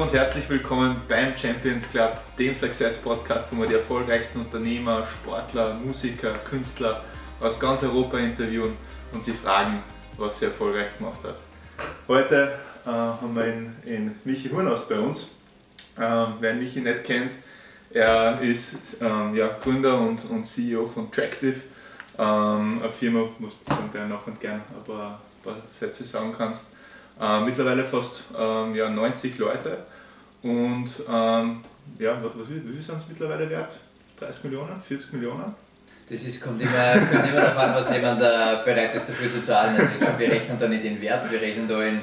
Und herzlich willkommen beim Champions Club, dem Success Podcast, wo wir die erfolgreichsten Unternehmer, Sportler, Musiker, Künstler aus ganz Europa interviewen und sie fragen, was sie erfolgreich gemacht hat. Heute äh, haben wir ihn, ihn Michi Hurnaus bei uns. Ähm, wer Michi nicht kennt, er ist ähm, ja, Gründer und, und CEO von Tractive, ähm, eine Firma, wo du dann noch und gern ein paar, ein paar Sätze sagen kannst. Äh, mittlerweile fast ähm, ja, 90 Leute und ähm, ja, was, wie, wie viel sind es mittlerweile wert? 30 Millionen, 40 Millionen? Das ist, kommt, immer, kommt immer darauf an, was jemand äh, bereit ist dafür zu zahlen. Also ich glaube, wir rechnen da nicht in Wert, wir rechnen da in,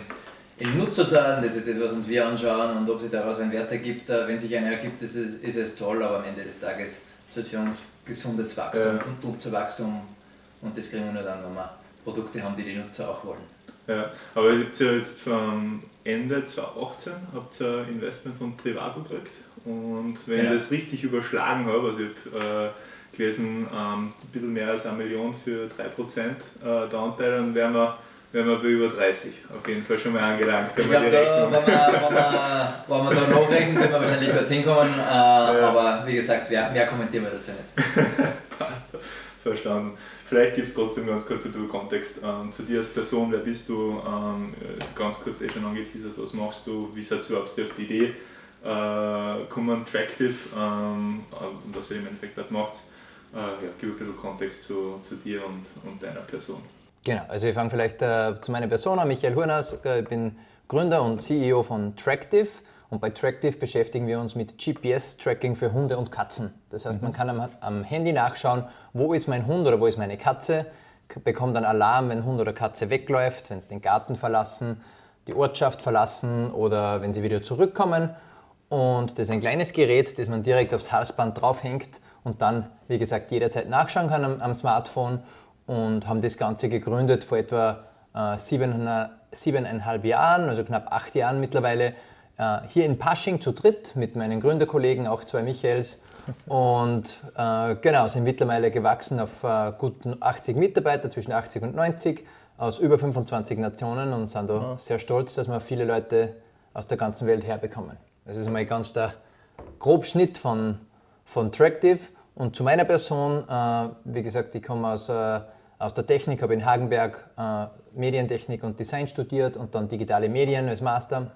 in Nutzerzahlen, das ist das, was uns wir anschauen und ob sich daraus ein Wert ergibt. Äh, wenn sich einer ergibt, ist es, ist es toll, aber am Ende des Tages sollte für uns gesundes Wachstum ja. und Nutzerwachstum und das kriegen wir nur dann, wenn wir Produkte haben, die die Nutzer auch wollen. Ja, aber ihr habt ja jetzt vom Ende 2018 habt ihr ein Investment von Trivago gekriegt und wenn ja. ich das richtig überschlagen habe, also ich habe äh, gelesen, ähm, ein bisschen mehr als eine Million für 3% äh, der Anteil, dann wären wir wären wir bei über 30 auf jeden Fall schon mal angelangt. Ich glaube, wenn, wir, wenn, wir, wenn wir da nachrechnen, können wir wahrscheinlich dorthin kommen, äh, ja. aber wie gesagt, mehr, mehr kommentieren wir dazu nicht. Passt, verstanden. Vielleicht gibt es trotzdem ganz kurz ein bisschen Kontext ähm, zu dir als Person. Wer bist du? Ähm, ganz kurz eh schon angeteasert, was machst du? Wie seid überhaupt auf die Idee äh, kommen? Tractive, ähm, was ihr im Endeffekt dort macht. Äh, ja, gib ein bisschen Kontext zu, zu dir und, und deiner Person. Genau, also ich fange vielleicht äh, zu meiner Person an. Michael Hurnas, äh, ich bin Gründer und CEO von Tractive. Und bei Tractive beschäftigen wir uns mit GPS-Tracking für Hunde und Katzen. Das heißt, mhm. man kann am, am, Handy nachschauen, wo ist mein Hund oder wo ist meine Katze, bekommt dann Alarm, wenn Hund oder Katze wegläuft, wenn sie den Garten verlassen, die Ortschaft verlassen oder wenn sie wieder zurückkommen. Und das ist ein kleines Gerät, das man direkt aufs Halsband draufhängt und dann, wie gesagt, jederzeit nachschauen kann am, am Smartphone und haben das Ganze gegründet vor etwa äh, siebeneinhalb Jahren, also knapp acht Jahren mittlerweile hier in Pasching zu dritt mit meinen Gründerkollegen, auch zwei Michaels. Und äh, genau, sind mittlerweile gewachsen auf äh, guten 80 Mitarbeiter, zwischen 80 und 90, aus über 25 Nationen und sind da ja. sehr stolz, dass wir viele Leute aus der ganzen Welt herbekommen. Das ist mal ganz der Grobschnitt von, von Tractive. Und zu meiner Person, äh, wie gesagt, ich komme aus, äh, aus der Technik, habe in Hagenberg äh, Medientechnik und Design studiert und dann digitale Medien als Master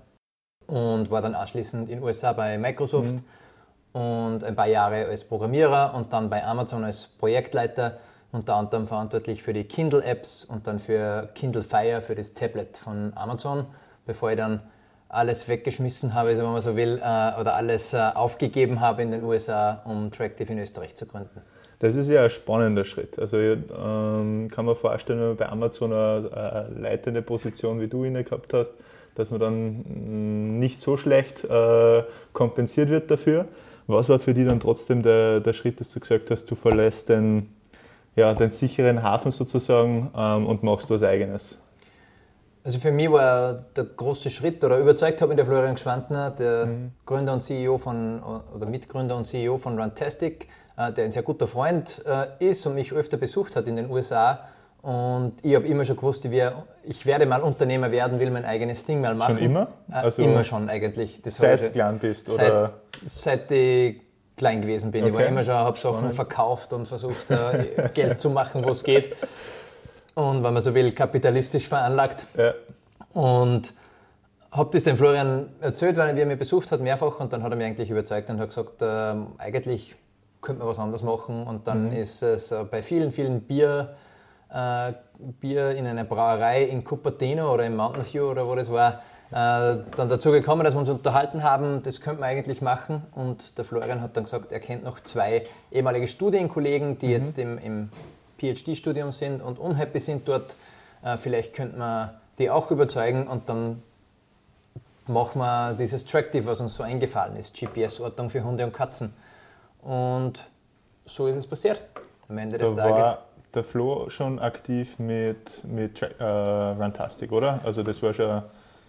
und war dann anschließend in den USA bei Microsoft mhm. und ein paar Jahre als Programmierer und dann bei Amazon als Projektleiter, unter anderem verantwortlich für die Kindle-Apps und dann für Kindle Fire, für das Tablet von Amazon, bevor ich dann alles weggeschmissen habe, wenn man so will, äh, oder alles äh, aufgegeben habe in den USA, um Tractive in Österreich zu gründen. Das ist ja ein spannender Schritt. Also ähm, kann man vorstellen, wenn man bei Amazon eine, eine leitende Position wie du inne gehabt hast, dass man dann mm, nicht so schlecht äh, kompensiert wird dafür. Was war für dich dann trotzdem der, der Schritt, dass du gesagt hast, du verlässt den, ja, den sicheren Hafen sozusagen ähm, und machst was Eigenes? Also für mich war der große Schritt, oder überzeugt hat mich der Florian Gschwandner, der mhm. Gründer und CEO von, oder Mitgründer und CEO von Runtastic, äh, der ein sehr guter Freund äh, ist und mich öfter besucht hat in den USA und ich habe immer schon gewusst, ich, wär, ich, werde mal Unternehmer werden, will mein eigenes Ding mal machen. Schon immer? Äh, also immer schon eigentlich. Das seit du klein bist? Oder? Seit, seit ich klein gewesen bin. Okay. Ich war immer schon, habe Sachen verkauft und versucht, äh, Geld zu machen, wo es geht. Und wenn man so will, kapitalistisch veranlagt. Ja. Und habe das dem Florian erzählt, weil er mich besucht hat, mehrfach. Und dann hat er mich eigentlich überzeugt und hat gesagt, äh, eigentlich könnte man was anderes machen. Und dann mhm. ist es bei vielen, vielen Bier äh, Bier in einer Brauerei in Cupertino oder in Mountain View oder wo das war, äh, dann dazu gekommen, dass wir uns unterhalten haben, das könnte man eigentlich machen. Und der Florian hat dann gesagt, er kennt noch zwei ehemalige Studienkollegen, die mhm. jetzt im, im PhD-Studium sind und unhappy sind dort. Äh, vielleicht könnte man die auch überzeugen und dann machen wir dieses Tractive, was uns so eingefallen ist, GPS-Ortung für Hunde und Katzen. Und so ist es passiert am Ende des da Tages der Flo schon aktiv mit, mit äh, Runtastic, oder? Also das war schon...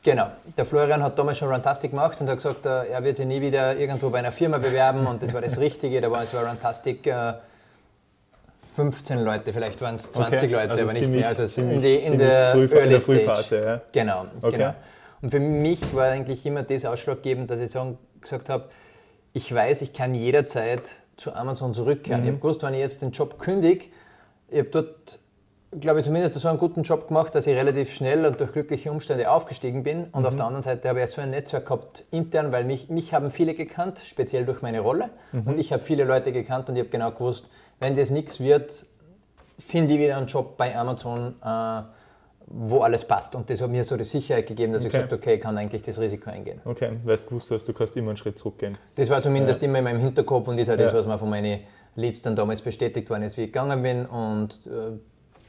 Genau. Der Florian hat damals schon Runtastic gemacht und hat gesagt, äh, er wird sich nie wieder irgendwo bei einer Firma bewerben und das war das Richtige. Da war es war Runtastic äh, 15 Leute, vielleicht waren es 20 okay, Leute, also aber nicht mehr. Also ziemlich, in, die, in der früh, Early in der Frühphase, Ja. Genau, okay. genau. Und für mich war eigentlich immer das ausschlaggebend, dass ich sagen, gesagt habe, ich weiß, ich kann jederzeit zu Amazon zurückkehren. Mhm. Ich habe gewusst, wenn ich jetzt den Job kündige, ich habe dort, glaube ich, zumindest so einen guten Job gemacht, dass ich relativ schnell und durch glückliche Umstände aufgestiegen bin. Und mhm. auf der anderen Seite habe ich so ein Netzwerk gehabt intern, weil mich, mich haben viele gekannt, speziell durch meine Rolle. Mhm. Und ich habe viele Leute gekannt und ich habe genau gewusst, wenn das nichts wird, finde ich wieder einen Job bei Amazon. Äh, wo alles passt. Und das hat mir so die Sicherheit gegeben, dass okay. ich gesagt habe, okay, ich kann eigentlich das Risiko eingehen. Okay, weil du gewusst hast, du kannst immer einen Schritt zurückgehen. Das war zumindest ja. immer in meinem Hinterkopf und ist auch ja. das, was mir von meinen Leads dann damals bestätigt worden ist, wie ich gegangen bin. Und äh,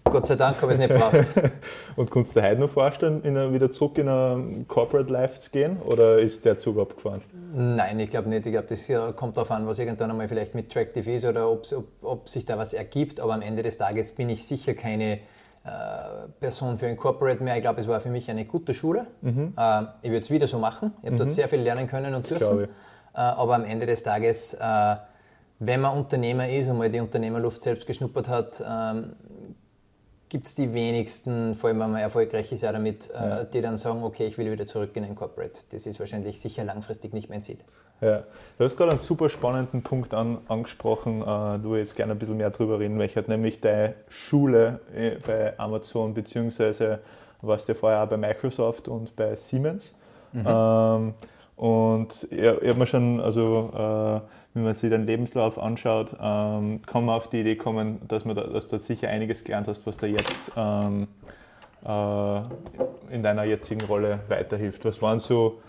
Gott sei Dank habe ich es nicht gebraucht. und kannst du dir heute noch vorstellen, in wieder zurück in ein Corporate Life zu gehen oder ist der Zug abgefahren? Nein, ich glaube nicht. Ich glaube, das kommt darauf an, was irgendwann einmal vielleicht mit Tractive ist oder ob, ob sich da was ergibt. Aber am Ende des Tages bin ich sicher keine äh, Person für ein Corporate mehr. Ich glaube, es war für mich eine gute Schule. Mhm. Äh, ich würde es wieder so machen. Ich habe mhm. dort sehr viel lernen können und dürfen. Äh, aber am Ende des Tages, wenn man Unternehmer ist und mal die Unternehmerluft selbst geschnuppert hat, ähm, gibt es die wenigsten, vor allem wenn man erfolgreich ist, ja damit, ja. die dann sagen, okay, ich will wieder zurück in ein Corporate. Das ist wahrscheinlich sicher langfristig nicht mein Ziel. Ja, du hast gerade einen super spannenden Punkt an, angesprochen, äh, du jetzt gerne ein bisschen mehr darüber reden möchtest, nämlich deine Schule äh, bei Amazon, beziehungsweise warst du ja vorher auch bei Microsoft und bei Siemens. Mhm. Ähm, und ich, ich habe mir schon, also äh, wenn man sich deinen Lebenslauf anschaut, ähm, kann man auf die Idee kommen, dass, man da, dass du sicher einiges gelernt hast, was dir jetzt ähm, äh, in deiner jetzigen Rolle weiterhilft. Was waren so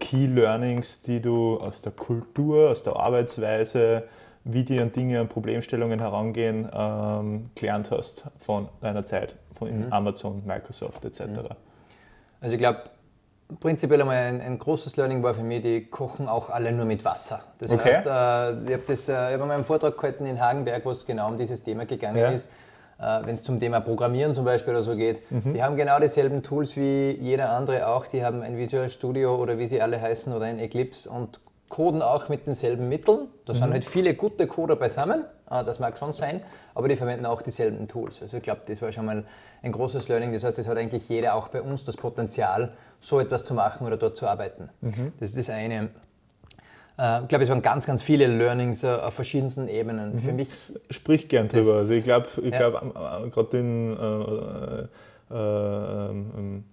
Key Learnings, die du aus der Kultur, aus der Arbeitsweise, wie die an Dinge, an Problemstellungen herangehen, ähm, gelernt hast von deiner Zeit, von mhm. Amazon, Microsoft etc.? Mhm. Also ich glaube, prinzipiell einmal ein, ein, großes Learning war für mich, die kochen auch alle nur mit Wasser. Das okay. heißt, äh, ich habe das, äh, ich hab meinen Vortrag gehalten in Hagenberg, wo es genau um dieses Thema gegangen ja. ist äh, wenn es zum Thema Programmieren zum Beispiel oder so geht, mhm. die haben genau dieselben Tools wie jeder andere auch. Die haben ein Visual Studio oder wie sie alle heißen oder ein Eclipse und coden auch mit denselben Mitteln. Da mhm. sind halt viele gute Coder beisammen, äh, das mag schon sein, aber die verwenden auch dieselben Tools. Also ich glaube, das war schon mal ein großes Learning. Das heißt, es hat eigentlich jeder auch bei uns das Potenzial, so etwas zu machen oder dort zu arbeiten. Mhm. Das ist das eine. Äh, ich glaube, es waren ganz, ganz viele Learnings äh, auf verschiedensten Ebenen. Mhm. Für mich. Sprich gern drüber. Also ich glaube, ich ja. glaub, äh, gerade in äh, äh, ähm,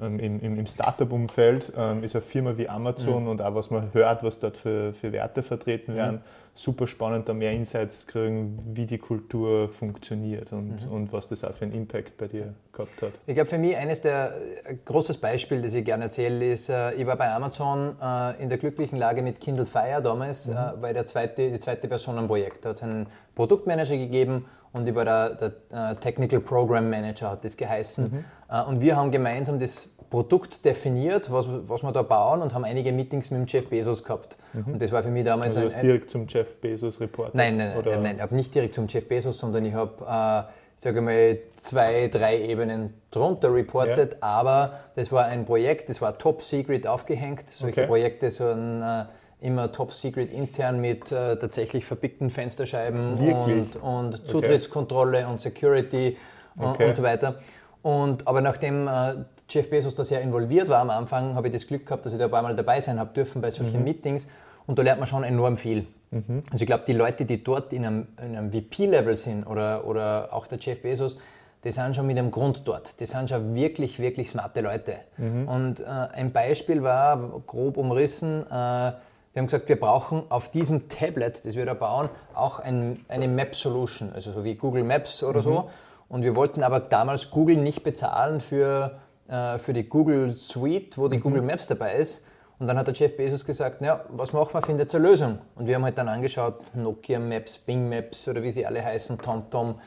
ähm, im, im Startup-Umfeld ähm, ist eine Firma wie Amazon mhm. und auch was man hört, was dort für, für Werte vertreten mhm. werden. Super spannend, da mehr Insights zu kriegen, wie die Kultur funktioniert und, mhm. und was das auch für einen Impact bei dir gehabt hat. Ich glaube, für mich eines der äh, großes Beispiel, das ich gerne erzähle, ist, äh, ich war bei Amazon äh, in der glücklichen Lage mit Kindle Fire damals, mhm. war der zweite, die zweite Person am Projekt. Da hat es einen Produktmanager gegeben und ich war der, der Technical Program Manager, hat das geheißen. Mhm. Und wir haben gemeinsam das Produkt definiert, was, was wir da bauen und haben einige Meetings mit dem Jeff Bezos gehabt. Mhm. Und das war für mich damals also ein, direkt zum Jeff Bezos Report? Nein, nein, nein, nein, ich habe nicht direkt zum Jeff Bezos, sondern ich habe, äh, sage mal, zwei, drei Ebenen drunter reportet, ja. aber das war ein Projekt, das war top secret aufgehängt. Solche okay. Projekte sind äh, immer top secret intern mit äh, tatsächlich verpickten Fensterscheiben und, und Zutrittskontrolle okay. und Security und, okay. und so weiter. Und, aber nachdem äh, Jeff Bezos da sehr involviert war am Anfang, habe ich das Glück gehabt, dass ich da ein paar Mal dabei sein habe dürfen bei solchen mhm. Meetings und da lernt man schon enorm viel. Mhm. Also ich glaube, die Leute, die dort in einem, einem VP-Level sind oder, oder auch der Jeff Bezos, die sind schon mit einem Grund dort. Die sind schon wirklich, wirklich smarte Leute. Mhm. Und äh, ein Beispiel war, grob umrissen, äh, wir haben gesagt, wir brauchen auf diesem Tablet, das wir da bauen, auch ein, eine Map-Solution, also so wie Google Maps oder mhm. so. Und wir wollten aber damals Google nicht bezahlen für äh, für die Google Suite, wo die mhm. Google Maps dabei ist. Und dann hat der Jeff Bezos gesagt, ja, was machen wir, findet eine Lösung. Und wir haben halt dann angeschaut, Nokia Maps, Bing Maps oder wie sie alle heißen, TomTom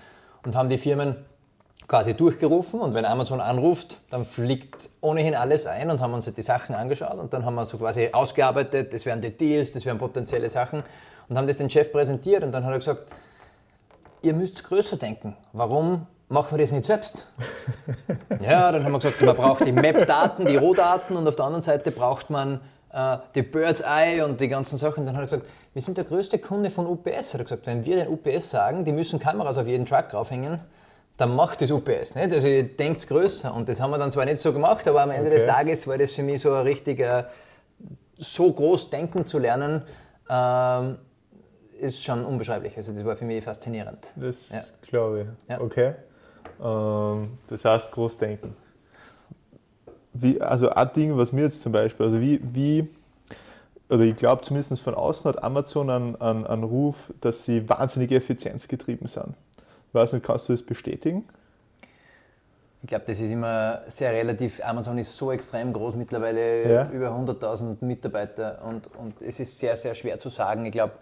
und haben die Firmen quasi durchgerufen und wenn Amazon anruft, dann fliegt ohnehin alles ein und haben uns die Sachen angeschaut und dann haben wir so quasi ausgearbeitet, das wären die Deals, das wären potenzielle Sachen und haben das den Chef präsentiert und dann hat er gesagt, ihr müsst größer denken. Warum machen wir das nicht selbst? ja, dann haben wir gesagt, man braucht die Map-Daten, die Rohdaten und auf der anderen Seite braucht man äh, die Bird's Eye und die ganzen Sachen. Dann hat er gesagt, wir sind der größte Kunde von UPS. Hat er gesagt, wenn wir den UPS sagen, die müssen Kameras auf jeden Truck draufhängen, dann macht das UPS. Nicht? Also ihr denkt größer und das haben wir dann zwar nicht so gemacht, aber am Ende okay. des Tages war das für mich so ein richtiger, so groß denken zu lernen, ähm, ist schon unbeschreiblich. Also das war für mich faszinierend. Das ja. glaube ich. Ja. Okay. Ähm, das heißt groß denken. Wie, also ein Ding, was mir jetzt zum Beispiel, also wie, wie oder ich glaube zumindest von außen hat Amazon einen, einen, einen Ruf, dass sie wahnsinnig effizienzgetrieben sind. Ich weiß nicht, kannst du das bestätigen? Ich glaube, das ist immer sehr relativ. Amazon ist so extrem groß mittlerweile, ja. über 100.000 Mitarbeiter und, und es ist sehr, sehr schwer zu sagen. Ich glaube,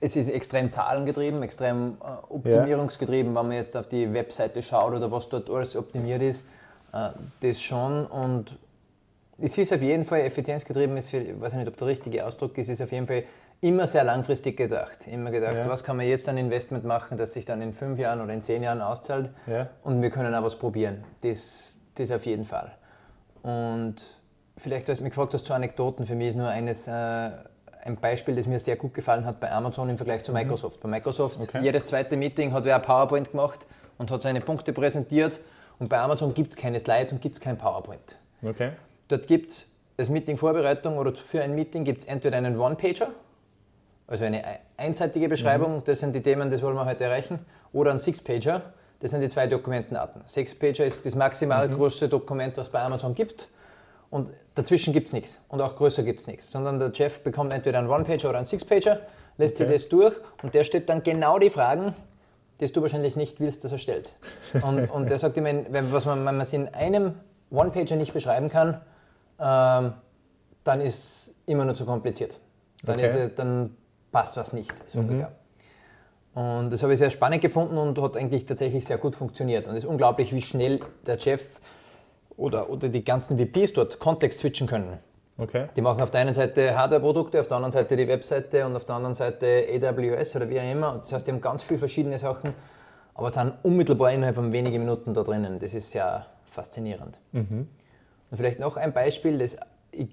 es ist extrem zahlengetrieben, extrem äh, optimierungsgetrieben, ja. wenn man jetzt auf die Webseite schaut oder was dort alles optimiert ist. Äh, das schon und es ist auf jeden Fall effizienzgetrieben, ist, ich weiß nicht, ob der richtige Ausdruck ist, ist auf jeden Fall immer sehr langfristig gedacht. Immer gedacht, ja. was kann man jetzt ein Investment machen, das sich dann in fünf Jahren oder in zehn Jahren auszahlt ja. und wir können auch was probieren. Das, das auf jeden Fall. Und vielleicht, du mich gefragt hast zu Anekdoten, für mich ist nur eines, äh, ein Beispiel, das mir sehr gut gefallen hat bei Amazon im Vergleich zu mhm. Microsoft. Bei Microsoft, okay. jedes zweite Meeting hat wer ein PowerPoint gemacht und hat seine Punkte präsentiert und bei Amazon gibt es keine Slides und gibt es kein PowerPoint. Okay. Dort gibt es als Meeting-Vorbereitung oder für ein Meeting gibt es entweder einen One-Pager, also eine einseitige Beschreibung, mhm. das sind die Themen, das wollen wir heute erreichen, oder ein Six-Pager, das sind die zwei Dokumentenarten. Six-Pager ist das maximal mhm. größte Dokument, was bei Amazon gibt. Und dazwischen gibt es nichts. Und auch größer gibt es nichts. Sondern der Chef bekommt entweder einen One-Pager oder einen Six-Pager, lässt okay. sich das durch und der stellt dann genau die Fragen, die du wahrscheinlich nicht willst, dass er stellt. Und, und der sagt immer, wenn, was man, wenn man es in einem One-Pager nicht beschreiben kann, ähm, dann ist immer nur zu kompliziert. Dann, okay. es, dann passt was nicht, so mhm. ungefähr. Und das habe ich sehr spannend gefunden und hat eigentlich tatsächlich sehr gut funktioniert. Und es ist unglaublich, wie schnell der Chef oder, oder die ganzen VPs dort Kontext switchen können. Okay. Die machen auf der einen Seite Hardware-Produkte, auf der anderen Seite die Webseite und auf der anderen Seite AWS oder wie auch immer. Das heißt, die haben ganz viele verschiedene Sachen, aber sind unmittelbar innerhalb von wenigen Minuten da drinnen. Das ist sehr faszinierend. Mhm. Und vielleicht noch ein Beispiel, das ich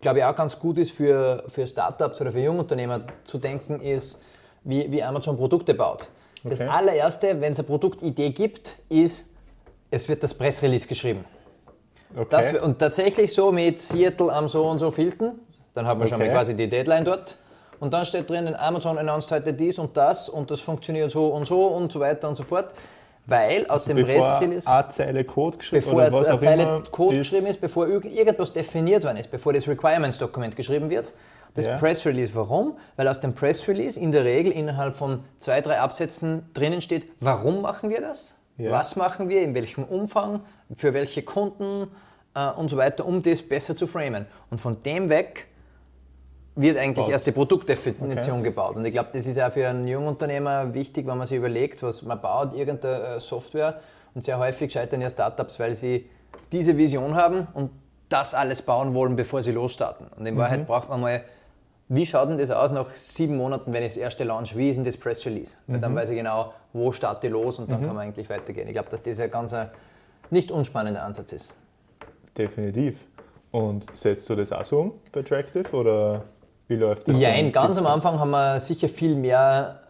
glaube auch ganz gut ist für, für Startups oder für Jungunternehmer zu denken, ist, wie, wie Amazon Produkte baut. Okay. Das allererste, wenn es eine Produktidee gibt, ist, es wird das Pressrelease geschrieben. Okay. Das, und tatsächlich so mit Seattle am so und so Filten, dann haben wir okay. schon mal quasi die Deadline dort. Und dann steht drinnen, Amazon announced heute dies und das und das funktioniert so und so und so weiter und so fort. Weil aus also dem Pressrelease. Eine Zeile Code geschrieben bevor oder was eine Zeile Code ist geschrieben ist, bevor irgendetwas definiert worden ist, bevor das Requirements-Dokument geschrieben wird. Das ja. Press Release, warum? Weil aus dem Press Release in der Regel innerhalb von zwei, drei Absätzen drinnen steht, warum machen wir das? Ja. Was machen wir, in welchem Umfang, für welche Kunden äh, und so weiter, um das besser zu framen. Und von dem weg wird eigentlich erst die Produktdefinition okay. gebaut. Und ich glaube, das ist auch für einen jungen Unternehmer wichtig, wenn man sich überlegt, was man baut, irgendeine äh, Software. Und sehr häufig scheitern ja Startups, weil sie diese Vision haben und das alles bauen wollen, bevor sie losstarten. Und in mhm. Wahrheit braucht man mal, wie schaut denn das aus nach sieben Monaten, wenn ich das erste Launch, wie ist denn das Press Release? Mhm. Weil dann mhm. weiß ich genau, wo starte ich los und dann mhm. kann man eigentlich weitergehen. Ich glaube, dass das ein ganz ein nicht unspannender Ansatz ist. Definitiv. Und setzt du das auch so um bei Tractive oder wie läuft das? Ja, ganz am Anfang haben wir sicher viel mehr,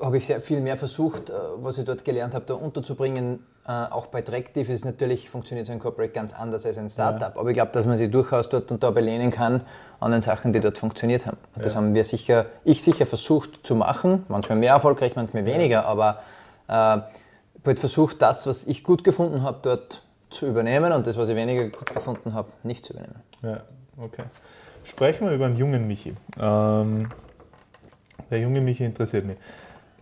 habe ich sehr viel mehr versucht, äh, was ich dort gelernt habe, da unterzubringen. Äh, auch bei Tractive ist natürlich, funktioniert so ein Corporate ganz anders als ein Startup. Ja. Aber ich glaube, dass man sich durchaus dort und da belehnen kann an den Sachen, die dort funktioniert haben. Ja. Das haben wir sicher, ich sicher versucht zu machen. Manchmal mehr erfolgreich, manchmal weniger. Aber äh, ich habe versucht, das, was ich gut gefunden habe, dort zu übernehmen und das, was ich weniger gut gefunden habe, nicht zu übernehmen. Ja, okay. Sprechen wir über einen jungen Michi. Ähm, der junge Michi interessiert mich.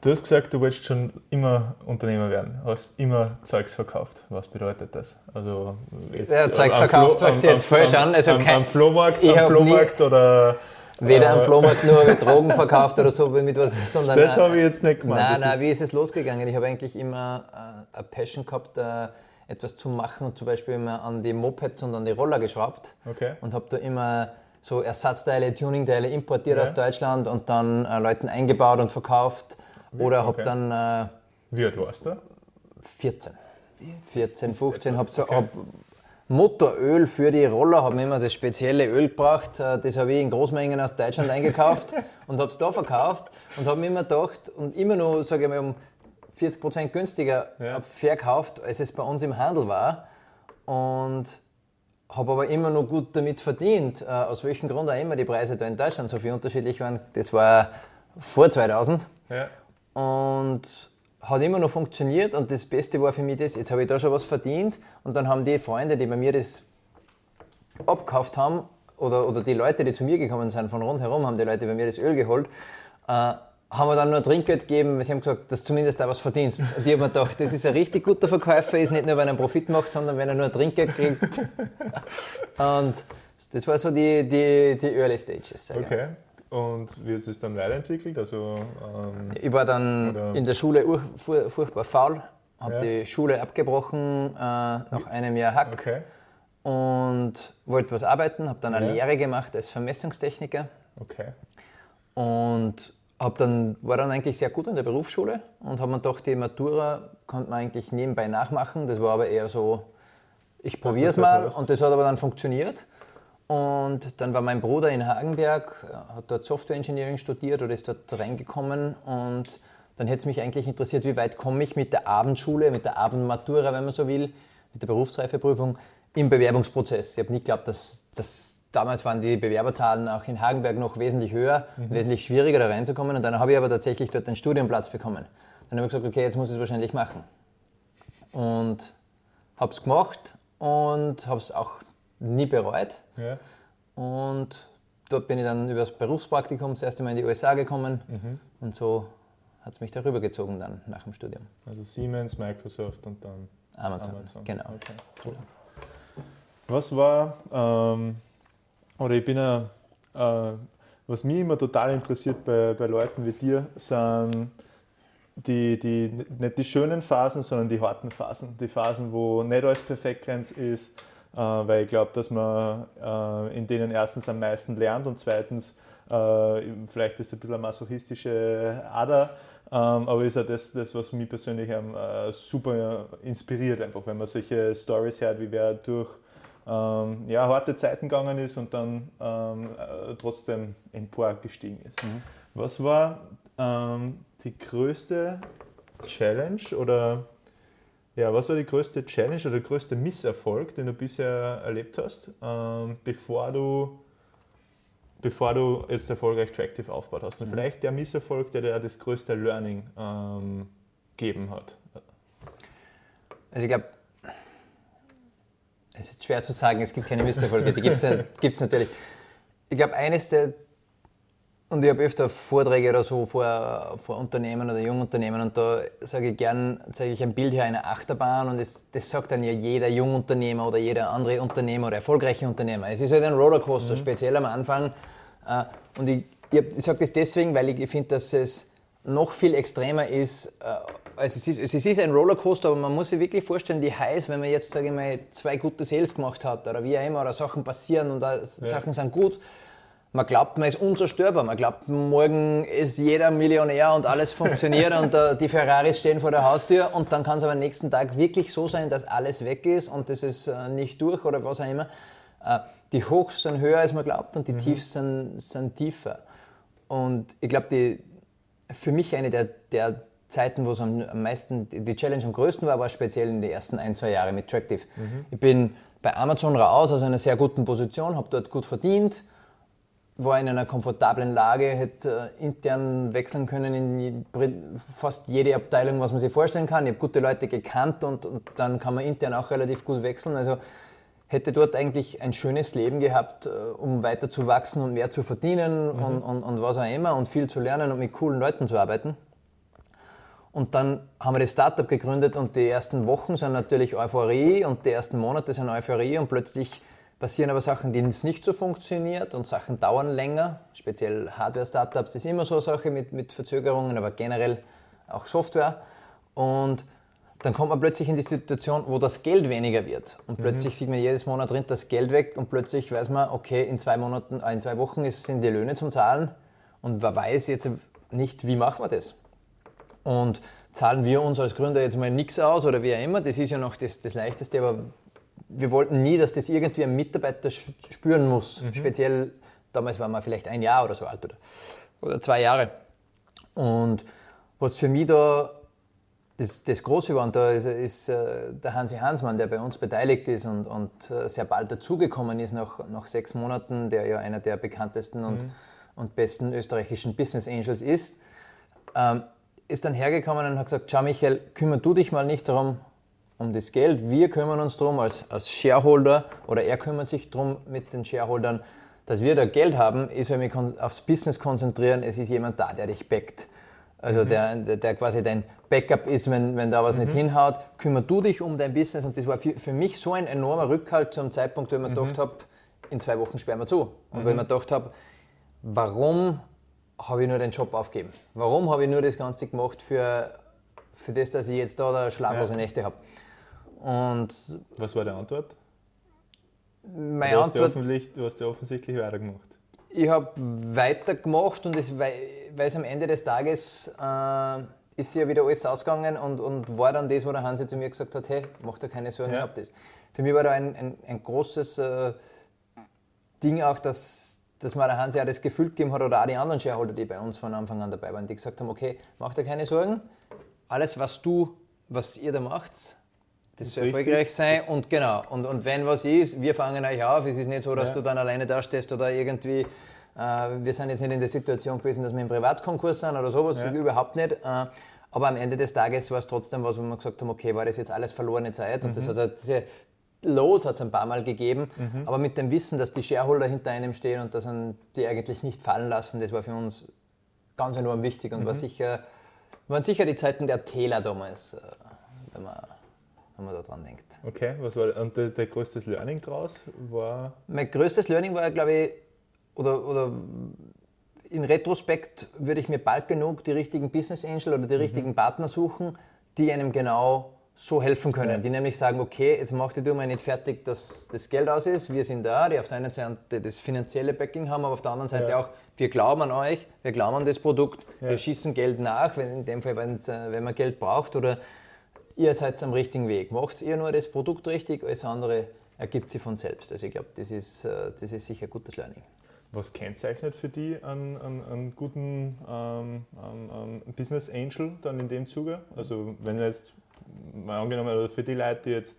Du hast gesagt, du wolltest schon immer Unternehmer werden, hast immer Zeugs verkauft. Was bedeutet das? Also jetzt ja, Zeugs verkauft Flo, fängt jetzt falsch an. Also am, am Flohmarkt, am Flohmarkt oder Weder am äh, Flohmarkt nur Drogen verkauft oder so mit was, sondern. Das habe ich jetzt nicht gemacht. Nein, nein, wie ist es losgegangen? Ich habe eigentlich immer äh, eine Passion gehabt, äh, etwas zu machen und zum Beispiel immer an die Mopeds und an die Roller geschraubt. Okay. Und habe da immer so Ersatzteile, Tuningteile importiert ja. aus Deutschland und dann Leuten eingebaut und verkauft. Oder okay. habe dann. Äh, Wie alt warst du? 14. 14, 15. Habe so, okay. hab Motoröl für die Roller, habe mir immer das spezielle Öl gebracht. Äh, das habe ich in Großmengen aus Deutschland eingekauft und habe es da verkauft und habe mir immer gedacht und immer noch, sage ich mal, um 40% günstiger ja. verkauft, als es bei uns im Handel war. Und habe aber immer noch gut damit verdient. Äh, aus welchem Grund auch immer die Preise da in Deutschland so viel unterschiedlich waren. Das war vor 2000. Ja. Und hat immer noch funktioniert und das Beste war für mich das, jetzt habe ich da schon was verdient und dann haben die Freunde, die bei mir das abgekauft haben oder, oder die Leute, die zu mir gekommen sind von rundherum, haben die Leute bei mir das Öl geholt, äh, haben wir dann nur Trinkgeld gegeben, weil sie haben gesagt, dass du zumindest da was verdienst. Und ich habe mir gedacht, das ist ein richtig guter Verkäufer, ist nicht nur, wenn er einen Profit macht, sondern wenn er nur Trinkgeld kriegt. Und das war so die, die, die Early Stages. Okay. Und wie hat es dann weiterentwickelt? Also, ähm, ich war dann oder? in der Schule furchtbar faul, habe ja. die Schule abgebrochen äh, nach einem Jahr Hack okay. und wollte was arbeiten, habe dann eine ja. Lehre gemacht als Vermessungstechniker. Okay. Und hab dann, war dann eigentlich sehr gut in der Berufsschule und habe mir gedacht, die Matura konnte man eigentlich nebenbei nachmachen. Das war aber eher so, ich probiere es mal und das hat aber dann funktioniert. Und dann war mein Bruder in Hagenberg, hat dort Software Engineering studiert oder ist dort reingekommen und dann hätte es mich eigentlich interessiert, wie weit komme ich mit der Abendschule, mit der Abendmatura, wenn man so will, mit der Berufsreifeprüfung im Bewerbungsprozess. Ich habe nicht geglaubt, dass, dass damals waren die Bewerberzahlen auch in Hagenberg noch wesentlich höher, mhm. wesentlich schwieriger da reinzukommen. Und dann habe ich aber tatsächlich dort einen Studienplatz bekommen. Dann habe ich gesagt, okay, jetzt muss ich es wahrscheinlich machen. Und habe es gemacht und habe es auch nie bereut. Ja. Und dort bin ich dann über das Berufspraktikum das erste Mal in die USA gekommen. Mhm. Und so hat es mich darüber gezogen dann nach dem Studium. Also Siemens, Microsoft und dann Amazon. Amazon. Genau. Okay, cool. Was war ähm, oder ich bin ja, äh, was mich immer total interessiert bei, bei Leuten wie dir, sind die, die, nicht die schönen Phasen, sondern die harten Phasen. Die Phasen, wo nicht alles perfekt ist, weil ich glaube, dass man äh, in denen erstens am meisten lernt und zweitens, äh, vielleicht ist es ein bisschen eine masochistische Ader, ähm, aber ist ja das, das, was mich persönlich äh, super inspiriert, einfach wenn man solche Stories hört, wie wer durch ähm, ja, harte Zeiten gegangen ist und dann ähm, äh, trotzdem emporgestiegen ist. Mhm. Was war ähm, die größte Challenge oder ja, was war die größte Challenge oder der größte Misserfolg, den du bisher erlebt hast, ähm, bevor du bevor du jetzt erfolgreich Tractive aufgebaut hast? Und mhm. vielleicht der Misserfolg, der dir das größte Learning ähm, gegeben hat. Also ich glaube, es ist schwer zu sagen, es gibt keine Misserfolge, die gibt es natürlich. Ich glaube, eines der, und ich habe öfter Vorträge oder so vor, vor Unternehmen oder Jungunternehmen und da sage ich gern, zeige ich ein Bild hier einer Achterbahn und das, das sagt dann ja jeder Jungunternehmer oder jeder andere Unternehmer oder erfolgreiche Unternehmer. Es ist halt ein Rollercoaster, mhm. speziell am Anfang. Äh, und ich, ich sage das deswegen, weil ich finde, dass es noch viel extremer ist, also es ist, es ist ein Rollercoaster, aber man muss sich wirklich vorstellen, wie heiß, wenn man jetzt, sage ich mal, zwei gute Sales gemacht hat oder wie auch immer, oder Sachen passieren und ja. Sachen sind gut. Man glaubt, man ist unzerstörbar. Man glaubt, morgen ist jeder Millionär und alles funktioniert und uh, die Ferraris stehen vor der Haustür und dann kann es aber am nächsten Tag wirklich so sein, dass alles weg ist und das ist uh, nicht durch oder was auch immer. Uh, die Hochs sind höher, als man glaubt und die mhm. Tiefs sind, sind tiefer. Und ich glaube, für mich eine der, der Zeiten, wo es am, meisten, die Challenge am größten war, war speziell in den ersten ein, zwei Jahren mit Tractive. Mhm. Ich bin bei Amazon raus aus einer sehr guten Position, habe dort gut verdient, war in einer komfortablen Lage, hätte äh, intern wechseln können in fast jede Abteilung, was man sich vorstellen kann. Ich habe gute Leute gekannt und, und dann kann man intern auch relativ gut wechseln. Also hätte dort eigentlich ein schönes Leben gehabt, äh, um weiter zu wachsen und mehr zu verdienen mhm. und, und, und was auch immer und viel zu lernen und mit coolen Leuten zu arbeiten. Und dann haben wir das Startup gegründet und die ersten Wochen sind natürlich Euphorie und die ersten Monate sind Euphorie und plötzlich passieren aber Sachen, denen es nicht so funktioniert und Sachen dauern länger. Speziell Hardware-Startups, das ist immer so eine Sache mit, mit Verzögerungen, aber generell auch Software. Und dann kommt man plötzlich in die Situation, wo das Geld weniger wird. Und mhm. plötzlich sieht man jedes Monat drin das Geld weg und plötzlich weiß man, okay, in zwei Monaten, äh, in zwei Wochen sind die Löhne zum Zahlen und man weiß jetzt nicht, wie machen wir das. Und zahlen wir uns als Gründer jetzt mal nichts aus oder wie auch immer, das ist ja noch das, das Leichteste, aber wir wollten nie, dass das irgendwie ein Mitarbeiter spüren muss. Mhm. Speziell, damals waren wir vielleicht ein Jahr oder so alt oder, oder zwei Jahre. Und was für mich da das, das Große war, und da ist, ist äh, der Hansi Hansmann, der bei uns beteiligt ist und, und äh, sehr bald dazugekommen ist, nach, nach sechs Monaten, der ja einer der bekanntesten und, mhm. und besten österreichischen Business Angels ist, ähm, ist dann hergekommen und hat gesagt, schau Michael, kümmere du dich mal nicht darum, um das Geld, wir kümmern uns darum als, als Shareholder oder er kümmert sich darum mit den Shareholdern, dass wir da Geld haben, ist, wenn wir aufs Business konzentrieren, es ist jemand da, der dich backt. Also mhm. der, der quasi dein Backup ist, wenn, wenn da was mhm. nicht hinhaut, kümmer du dich um dein Business. Und das war für, für mich so ein enormer Rückhalt zum Zeitpunkt, wo ich mir mhm. gedacht habe, in zwei Wochen sperren wir zu. Und mhm. wo ich mir gedacht habe, warum habe ich nur den Job aufgegeben? Warum habe ich nur das Ganze gemacht für, für das, dass ich jetzt da, da schlaflose ja. Nächte habe? Und Was war die Antwort? Meine du, hast Antwort, du hast ja offensichtlich weitergemacht. Ich habe weitergemacht und es, weil, es am Ende des Tages äh, ist ja wieder alles ausgegangen und, und war dann das, wo der Hansi zu mir gesagt hat, hey, mach dir keine Sorgen, ja. ich hab das. Für mich war da ein, ein, ein großes äh, Ding auch, dass, dass mir der Hansi auch das Gefühl gegeben hat, oder auch die anderen Shareholder, die bei uns von Anfang an dabei waren, die gesagt haben, okay, mach dir keine Sorgen, alles, was du, was ihr da macht, das soll erfolgreich sein und genau. Und, und wenn was ist, wir fangen euch auf. Es ist nicht so, dass ja. du dann alleine da stehst oder irgendwie. Äh, wir sind jetzt nicht in der Situation gewesen, dass wir im Privatkonkurs sind oder sowas, ja. überhaupt nicht. Äh, aber am Ende des Tages war es trotzdem was, wo wir gesagt haben, okay, war das jetzt alles verlorene Zeit? Mhm. Und das hat diese Los hat es ein paar Mal gegeben, mhm. aber mit dem Wissen, dass die Shareholder hinter einem stehen und dass die eigentlich nicht fallen lassen, das war für uns ganz enorm wichtig und mhm. war sicher, waren sicher die Zeiten der Täler damals, äh, wenn man wenn man da dran denkt. Okay, was war und der, der größtes Learning daraus war? Mein größtes Learning war, glaube ich, oder, oder in Retrospekt würde ich mir bald genug die richtigen Business Angel oder die mhm. richtigen Partner suchen, die einem genau so helfen können, ja. die nämlich sagen, okay, jetzt macht ihr mal nicht fertig, dass das Geld aus ist, wir sind da, die auf der einen Seite das finanzielle Backing haben, aber auf der anderen Seite ja. auch, wir glauben an euch, wir glauben an das Produkt, ja. wir schießen Geld nach, wenn, in dem Fall, wenn man Geld braucht oder ihr seid am richtigen Weg. Macht ihr nur das Produkt richtig, alles andere ergibt sich von selbst. Also ich glaube, das ist, äh, das ist sicher gutes Learning. Was kennzeichnet für die einen, einen, einen guten ähm, einen Business Angel dann in dem Zuge? Also wenn jetzt mal angenommen, für die Leute, die jetzt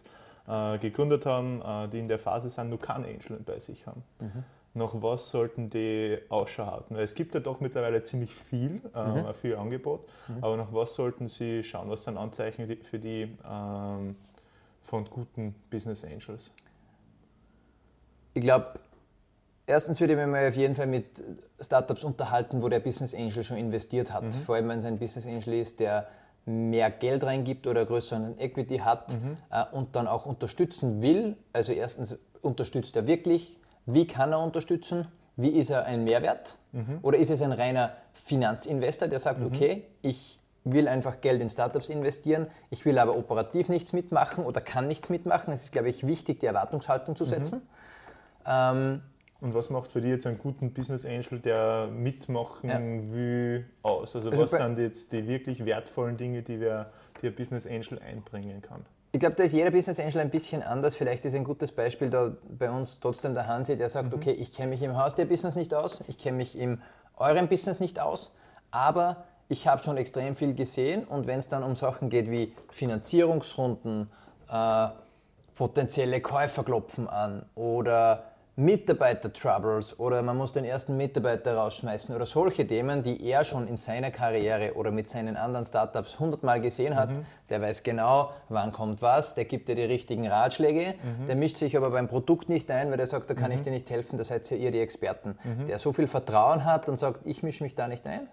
äh, gegründet haben, äh, die in der Phase sind, nur keinen Angel bei sich haben. Mhm nach was sollten die Ausschau halten? Weil es gibt ja doch mittlerweile ziemlich viel, ähm, mhm. viel Angebot, mhm. aber nach was sollten sie schauen? Was sind Anzeichen für die ähm, von guten Business Angels? Ich glaube, erstens würde ich mich mal auf jeden Fall mit Startups unterhalten, wo der Business Angel schon investiert hat. Mhm. Vor allem, wenn es ein Business Angel ist, der mehr Geld reingibt oder größeren Equity hat mhm. äh, und dann auch unterstützen will. Also erstens unterstützt er wirklich wie kann er unterstützen? Wie ist er ein Mehrwert? Mhm. Oder ist es ein reiner Finanzinvestor, der sagt, mhm. okay, ich will einfach Geld in Startups investieren, ich will aber operativ nichts mitmachen oder kann nichts mitmachen. Es ist, glaube ich, wichtig, die Erwartungshaltung zu mhm. setzen. Mhm. Ähm, und was macht für dich jetzt einen guten Business Angel, der mitmachen ja. will, aus? Also, also was sind jetzt die wirklich wertvollen Dinge, die, wir, die ein Business Angel einbringen kann? Ich glaube, da ist jeder Business Angel ein bisschen anders. Vielleicht ist ein gutes Beispiel da bei uns trotzdem der Hansi, der sagt, mhm. okay, ich kenne mich im Haustier-Business nicht aus, ich kenne mich im eurem Business nicht aus, aber ich habe schon extrem viel gesehen und wenn es dann um Sachen geht wie Finanzierungsrunden, äh, potenzielle Käufer klopfen an oder Mitarbeiter-Troubles oder man muss den ersten Mitarbeiter rausschmeißen oder solche Themen, die er schon in seiner Karriere oder mit seinen anderen Startups hundertmal gesehen hat. Mhm. Der weiß genau, wann kommt was, der gibt dir die richtigen Ratschläge, mhm. der mischt sich aber beim Produkt nicht ein, weil er sagt, da kann mhm. ich dir nicht helfen, da seid ja ihr die Experten. Der so viel Vertrauen hat und sagt, ich mische mich da nicht ein.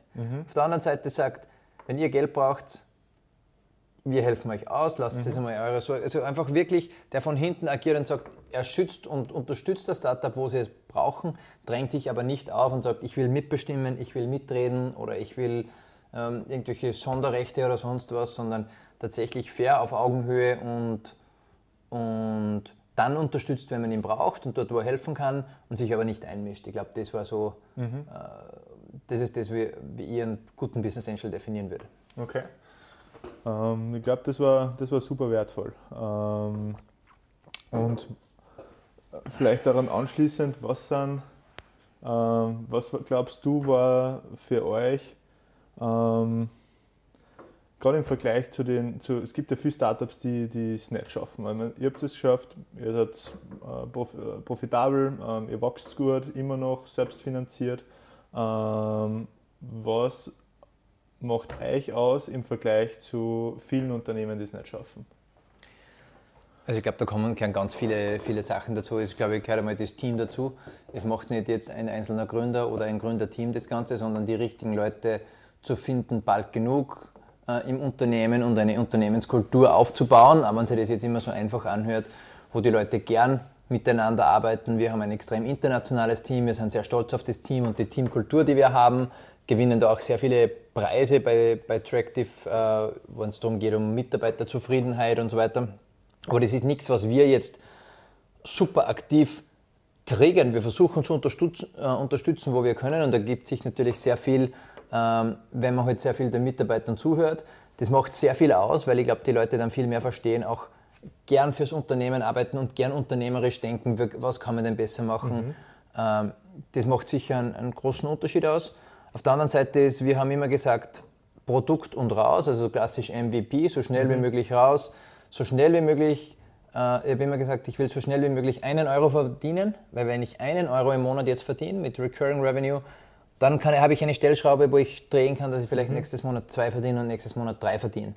Auf der anderen Seite sagt, wenn ihr Geld braucht, wir helfen euch aus, lasst mhm. es einmal eure Sorge. Also einfach wirklich, der von hinten agiert und sagt, er schützt und unterstützt das Startup, wo sie es brauchen, drängt sich aber nicht auf und sagt, ich will mitbestimmen, ich will mitreden oder ich will ähm, irgendwelche Sonderrechte oder sonst was, sondern tatsächlich fair auf Augenhöhe und, und dann unterstützt, wenn man ihn braucht und dort, wo er helfen kann und sich aber nicht einmischt. Ich glaube, das war so, mhm. äh, das ist das, wie, wie ihr einen guten Business Angel definieren würde. Okay. Ähm, ich glaube, das war, das war super wertvoll. Ähm, und vielleicht daran anschließend, was sind, ähm, was glaubst du war für euch ähm, gerade im Vergleich zu den, zu, es gibt ja viele Startups, die, es nicht schaffen. Meine, ihr habt es geschafft, ihr seid äh, äh, profitabel, ähm, ihr wächst gut, immer noch selbstfinanziert. Ähm, was macht euch aus im Vergleich zu vielen Unternehmen, die es nicht schaffen? Also ich glaube, da kommen ganz viele, viele Sachen dazu. Ich glaube, ich gehört einmal das Team dazu. Es macht nicht jetzt ein einzelner Gründer oder ein Gründerteam das Ganze, sondern die richtigen Leute zu finden, bald genug äh, im Unternehmen und eine Unternehmenskultur aufzubauen. Aber wenn sich das jetzt immer so einfach anhört, wo die Leute gern miteinander arbeiten. Wir haben ein extrem internationales Team, wir sind sehr stolz auf das Team und die Teamkultur, die wir haben, gewinnen da auch sehr viele Preise bei, bei Tractive, äh, wenn es darum geht, um Mitarbeiterzufriedenheit und so weiter. Aber das ist nichts, was wir jetzt super aktiv triggern. Wir versuchen zu unterstützen, äh, unterstützen, wo wir können und da gibt sich natürlich sehr viel ähm, wenn man halt sehr viel den Mitarbeitern zuhört. Das macht sehr viel aus, weil ich glaube, die Leute dann viel mehr verstehen, auch gern fürs Unternehmen arbeiten und gern unternehmerisch denken, was kann man denn besser machen. Mhm. Ähm, das macht sicher einen, einen, großen Unterschied aus. Auf der anderen Seite ist, wir haben immer gesagt, Produkt und raus, also klassisch MVP, so schnell mhm. wie möglich raus, so schnell wie möglich. Äh, ich habe immer gesagt, ich will so schnell wie möglich einen Euro verdienen, weil wenn ich einen Euro im Monat jetzt verdiene mit Recurring Revenue, dann habe ich eine Stellschraube, wo ich drehen kann, dass ich vielleicht mhm. nächstes Monat zwei verdiene und nächstes Monat drei verdiene.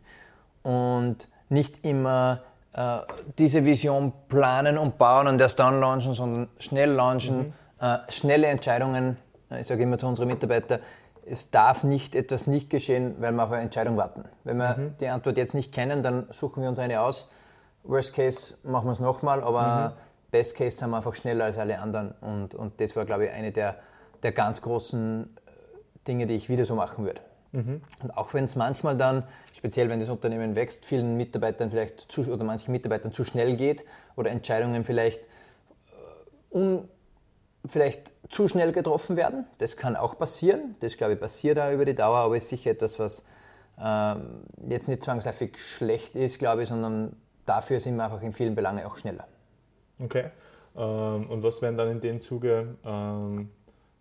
Und nicht immer äh, diese Vision planen und bauen und erst dann launchen, sondern schnell launchen, mhm. äh, schnelle Entscheidungen. Ich sage immer zu unseren Mitarbeitern, es darf nicht etwas nicht geschehen, weil wir auf eine Entscheidung warten. Wenn wir mhm. die Antwort jetzt nicht kennen, dann suchen wir uns eine aus. Worst Case machen wir es nochmal, aber mhm. Best Case sind wir einfach schneller als alle anderen. Und, und das war, glaube ich, eine der der ganz großen äh, Dinge, die ich wieder so machen würde. Mhm. Und auch wenn es manchmal dann, speziell wenn das Unternehmen wächst, vielen Mitarbeitern vielleicht zu, oder manchen Mitarbeitern zu schnell geht oder Entscheidungen vielleicht, äh, un, vielleicht zu schnell getroffen werden. Das kann auch passieren. Das, glaube ich, passiert auch über die Dauer, aber ist sicher etwas, was ähm, jetzt nicht zwangsläufig schlecht ist, glaube ich, sondern dafür sind wir einfach in vielen Belangen auch schneller. Okay. Ähm, und was wären dann in dem Zuge ähm,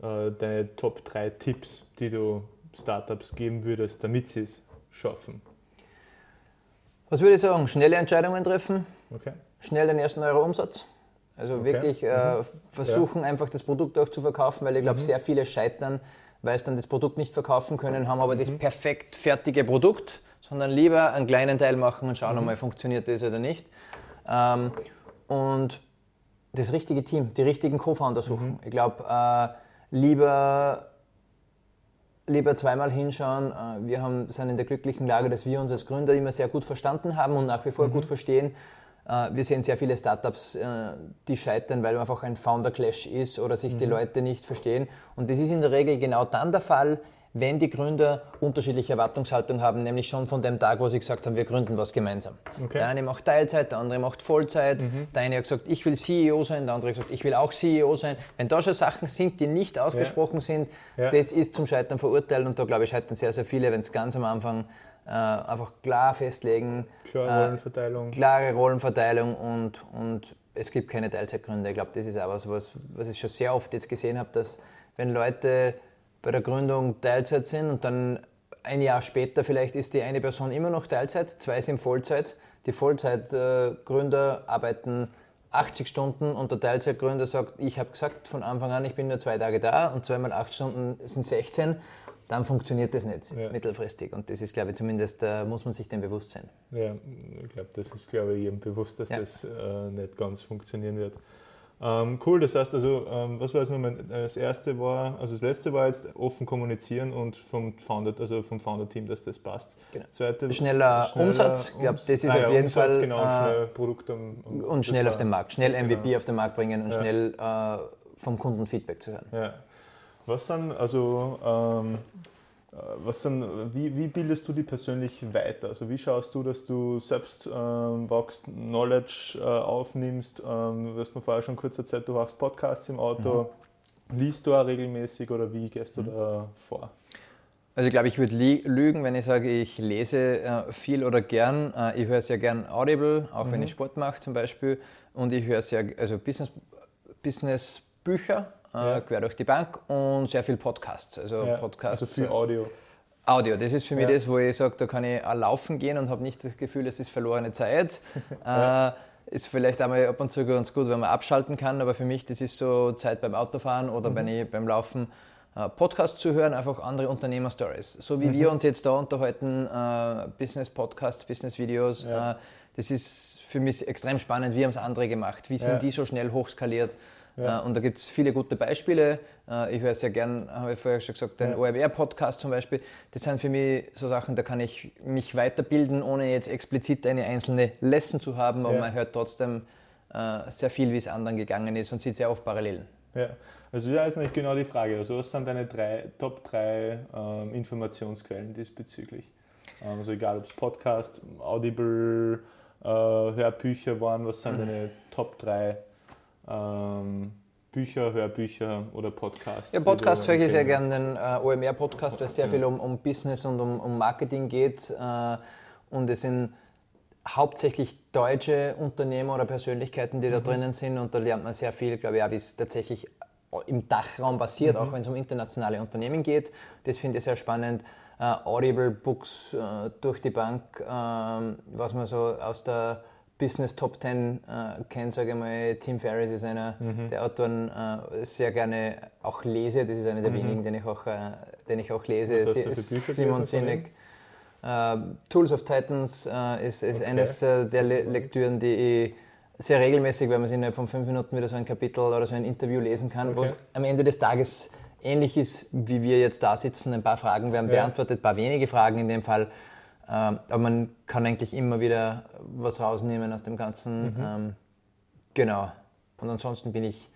äh, deine Top 3 Tipps, die du Startups geben würdest, damit sie es schaffen? Was würde ich sagen? Schnelle Entscheidungen treffen, okay. schnell den ersten Euro Umsatz. Also okay. wirklich äh, mhm. versuchen, ja. einfach das Produkt auch zu verkaufen, weil ich glaube, mhm. sehr viele scheitern, weil sie dann das Produkt nicht verkaufen können, haben aber mhm. das perfekt fertige Produkt, sondern lieber einen kleinen Teil machen und schauen, mhm. mal funktioniert das oder nicht. Ähm, und das richtige Team, die richtigen Co-Founder suchen. Mhm. Ich glaube, äh, lieber, lieber zweimal hinschauen. Äh, wir haben, sind in der glücklichen Lage, dass wir uns als Gründer immer sehr gut verstanden haben und nach wie vor mhm. gut verstehen. Äh, wir sehen sehr viele Startups, äh, die scheitern, weil einfach ein Founder-Clash ist oder sich mhm. die Leute nicht verstehen. Und das ist in der Regel genau dann der Fall, wenn die Gründer unterschiedliche Erwartungshaltung haben, nämlich schon von dem Tag, wo sie gesagt haben, wir gründen was gemeinsam. Okay. Der eine macht Teilzeit, der andere macht Vollzeit, mhm. der eine hat gesagt, ich will CEO sein, der andere hat gesagt, ich will auch CEO sein. Wenn da schon Sachen sind, die nicht ausgesprochen ja. sind, ja. das ist zum Scheitern verurteilt und da glaube ich scheitern sehr, sehr viele, wenn es ganz am Anfang äh, einfach klar festlegen. Klare äh, Rollenverteilung. Klare Rollenverteilung und, und es gibt keine Teilzeitgründe. Ich glaube, das ist auch was, was, was ich schon sehr oft jetzt gesehen habe, dass wenn Leute bei der Gründung Teilzeit sind und dann ein Jahr später vielleicht ist die eine Person immer noch Teilzeit, zwei sind Vollzeit. Die Vollzeitgründer arbeiten 80 Stunden und der Teilzeitgründer sagt, ich habe gesagt von Anfang an, ich bin nur zwei Tage da und zweimal acht Stunden sind 16, dann funktioniert das nicht ja. mittelfristig. Und das ist, glaube ich, zumindest, da muss man sich dem bewusst sein. Ja, ich glaube, das ist, glaube ich, jedem bewusst, dass ja. das äh, nicht ganz funktionieren wird. Ähm, cool, das heißt also, ähm, was war jetzt nochmal? Das erste war, also das letzte war jetzt offen kommunizieren und vom Founder, also vom Founder-Team, dass das passt. Genau. Zweite, schneller, schneller Umsatz, ich glaube, das ist ah, auf ja, jeden Umsatz, Fall. Genau, äh, schnell Produkt um, um, und schnell auf den Markt, schnell MVP genau. auf den Markt bringen und schnell äh, vom Kunden Feedback zu hören. Was dann, also ähm, äh, was dann, wie, wie bildest du die persönlich weiter? Also wie schaust du, dass du selbst ähm, wachst, Knowledge äh, aufnimmst? Ähm, du hast mir vorher schon kurz erzählt, du machst Podcasts im Auto. Mhm. Liest du auch regelmäßig oder wie gehst du mhm. da vor? Also ich glaube, ich würde lügen, wenn ich sage, ich lese äh, viel oder gern. Äh, ich höre sehr gern Audible, auch mhm. wenn ich Sport mache zum Beispiel. Und ich höre sehr, also Business, Business Bücher, ja. quer durch die Bank und sehr viel Podcasts. Also ja, Podcasts. Also viel Audio. Audio, das ist für mich das, wo ich sage, da kann ich auch laufen gehen und habe nicht das Gefühl, es ist verlorene Zeit. ja. äh, ist vielleicht einmal ab und zu ganz gut, wenn man abschalten kann, aber für mich, das ist so Zeit beim Autofahren oder mhm. wenn ich beim Laufen äh, Podcast zu hören, einfach andere Unternehmer-Stories. So wie mhm. wir uns jetzt da unterhalten, äh, Business-Podcasts, Business-Videos, ja. äh, das ist für mich extrem spannend. Wie haben es andere gemacht? Wie sind ja. die so schnell hochskaliert? Ja. Äh, und da gibt es viele gute Beispiele. Äh, ich höre sehr gern, habe ich vorher schon gesagt, den ja. OMR-Podcast zum Beispiel. Das sind für mich so Sachen, da kann ich mich weiterbilden, ohne jetzt explizit eine einzelne Lesson zu haben, aber ja. man hört trotzdem äh, sehr viel, wie es anderen gegangen ist und sieht sehr oft Parallelen. Ja, also ja, ist nicht genau die Frage. Also was sind deine drei, Top 3 ähm, Informationsquellen diesbezüglich? Ähm, also egal, ob es Podcast, Audible, äh, Hörbücher waren, was sind deine Top 3 ähm, Bücher, Hörbücher oder Podcasts? Ja, Podcast höre ich sehr gerne den äh, OMR-Podcast, weil es sehr viel um, um Business und um, um Marketing geht. Äh, und es sind hauptsächlich deutsche Unternehmer oder Persönlichkeiten, die da mhm. drinnen sind. Und da lernt man sehr viel, glaube ich, auch, wie es tatsächlich im Dachraum passiert, mhm. auch wenn es um internationale Unternehmen geht. Das finde ich sehr spannend. Uh, Audible Books uh, durch die Bank, uh, was man so aus der Business Top 10 äh, kennt, sage ich mal, Tim Ferriss ist einer mhm. der Autoren, äh, sehr gerne auch lese. Das ist einer der mhm. wenigen, den ich auch, äh, den ich auch lese. Simon Sinek. Äh, Tools of Titans äh, ist, ist okay. eines äh, der Le Lektüren, die ich sehr regelmäßig, weil man sich innerhalb von fünf Minuten wieder so ein Kapitel oder so ein Interview lesen kann, okay. wo es am Ende des Tages ähnlich ist, wie wir jetzt da sitzen. Ein paar Fragen werden ja. beantwortet, ein paar wenige Fragen in dem Fall. Ähm, aber man kann eigentlich immer wieder was rausnehmen aus dem Ganzen. Mhm. Ähm, genau. Und ansonsten bin ich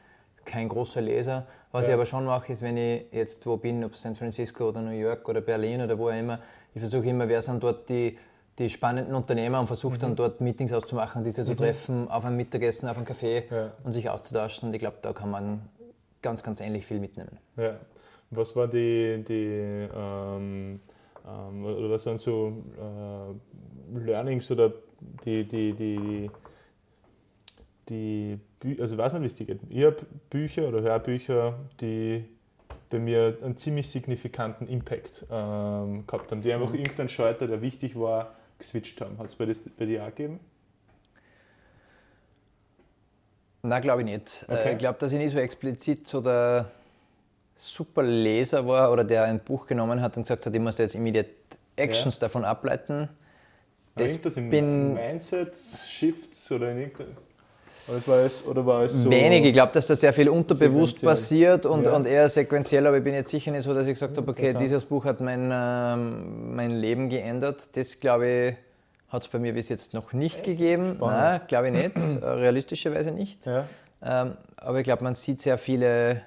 kein großer Leser. Was ja. ich aber schon mache, ist, wenn ich jetzt wo bin, ob San Francisco oder New York oder Berlin oder wo auch immer, ich versuche immer, wer sind dort die, die spannenden Unternehmer und versuche mhm. dann dort Meetings auszumachen, diese mhm. zu treffen, auf ein Mittagessen, auf einem Café ja. und sich auszutauschen. Und ich glaube, da kann man ganz, ganz ähnlich viel mitnehmen. Ja. Was war die, die ähm ähm, oder was sind so äh, Learnings oder die, die, die, die Bü also ich weiß nicht, wie es dir geht. Ich habe Bücher oder Hörbücher, die bei mir einen ziemlich signifikanten Impact ähm, gehabt haben, die einfach mhm. irgendeinen Schalter, der wichtig war, geswitcht haben. Hat es bei, bei dir auch gegeben? Nein, glaube ich nicht. Äh, okay. Ich glaube, dass ich nicht so explizit so der super Leser war oder der ein Buch genommen hat und gesagt hat, ich muss jetzt immediate Actions ja. davon ableiten. Das das in bin Mindset Shifts oder in oder war es, oder war es so Wenig, ich glaube, dass da sehr viel unterbewusst passiert und, ja. und eher sequenziell, aber ich bin jetzt sicher nicht so, dass ich gesagt habe, okay, dieses Buch hat mein, ähm, mein Leben geändert. Das, glaube ich, hat es bei mir bis jetzt noch nicht gegeben. Spannend. Nein, glaube ich nicht, realistischerweise nicht. Ja. Ähm, aber ich glaube, man sieht sehr viele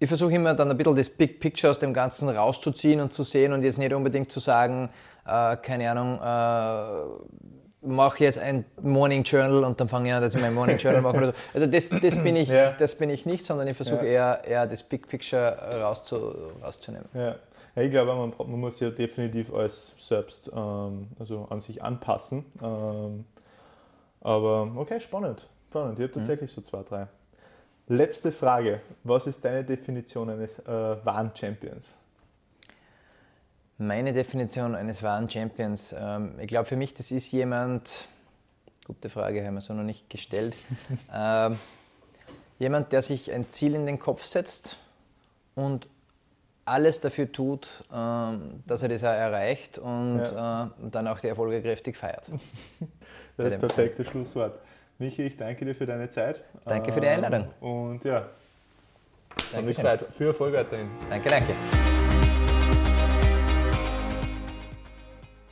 ich versuche immer dann ein bisschen das Big Picture aus dem Ganzen rauszuziehen und zu sehen und jetzt nicht unbedingt zu sagen, äh, keine Ahnung, äh, mache jetzt ein Morning Journal und dann fange ich an, dass ich mein Morning Journal mache oder so. Also das, das, bin, ich, ja. das bin ich nicht, sondern ich versuche ja. eher, eher das Big Picture rauszu, rauszunehmen. Ja. ja. ich glaube, man, man muss ja definitiv alles selbst ähm, also an sich anpassen. Ähm, aber okay, spannend. spannend. Ich habe mhm. tatsächlich mhm. so zwei, drei. Letzte Frage. Was ist deine Definition eines äh, wahren Champions? Meine Definition eines wahren Champions, ähm, ich glaube für mich, das ist jemand, gute Frage, haben wir so noch nicht gestellt, ähm, jemand, der sich ein Ziel in den Kopf setzt und alles dafür tut, ähm, dass er das auch erreicht und ja. äh, dann auch die Erfolge kräftig feiert. das ist das perfekte Schlusswort. Michi, ich danke dir für deine Zeit. Danke für die Einladung. Und ja, danke mich gefreut. Viel Erfolg weiterhin. Danke, danke.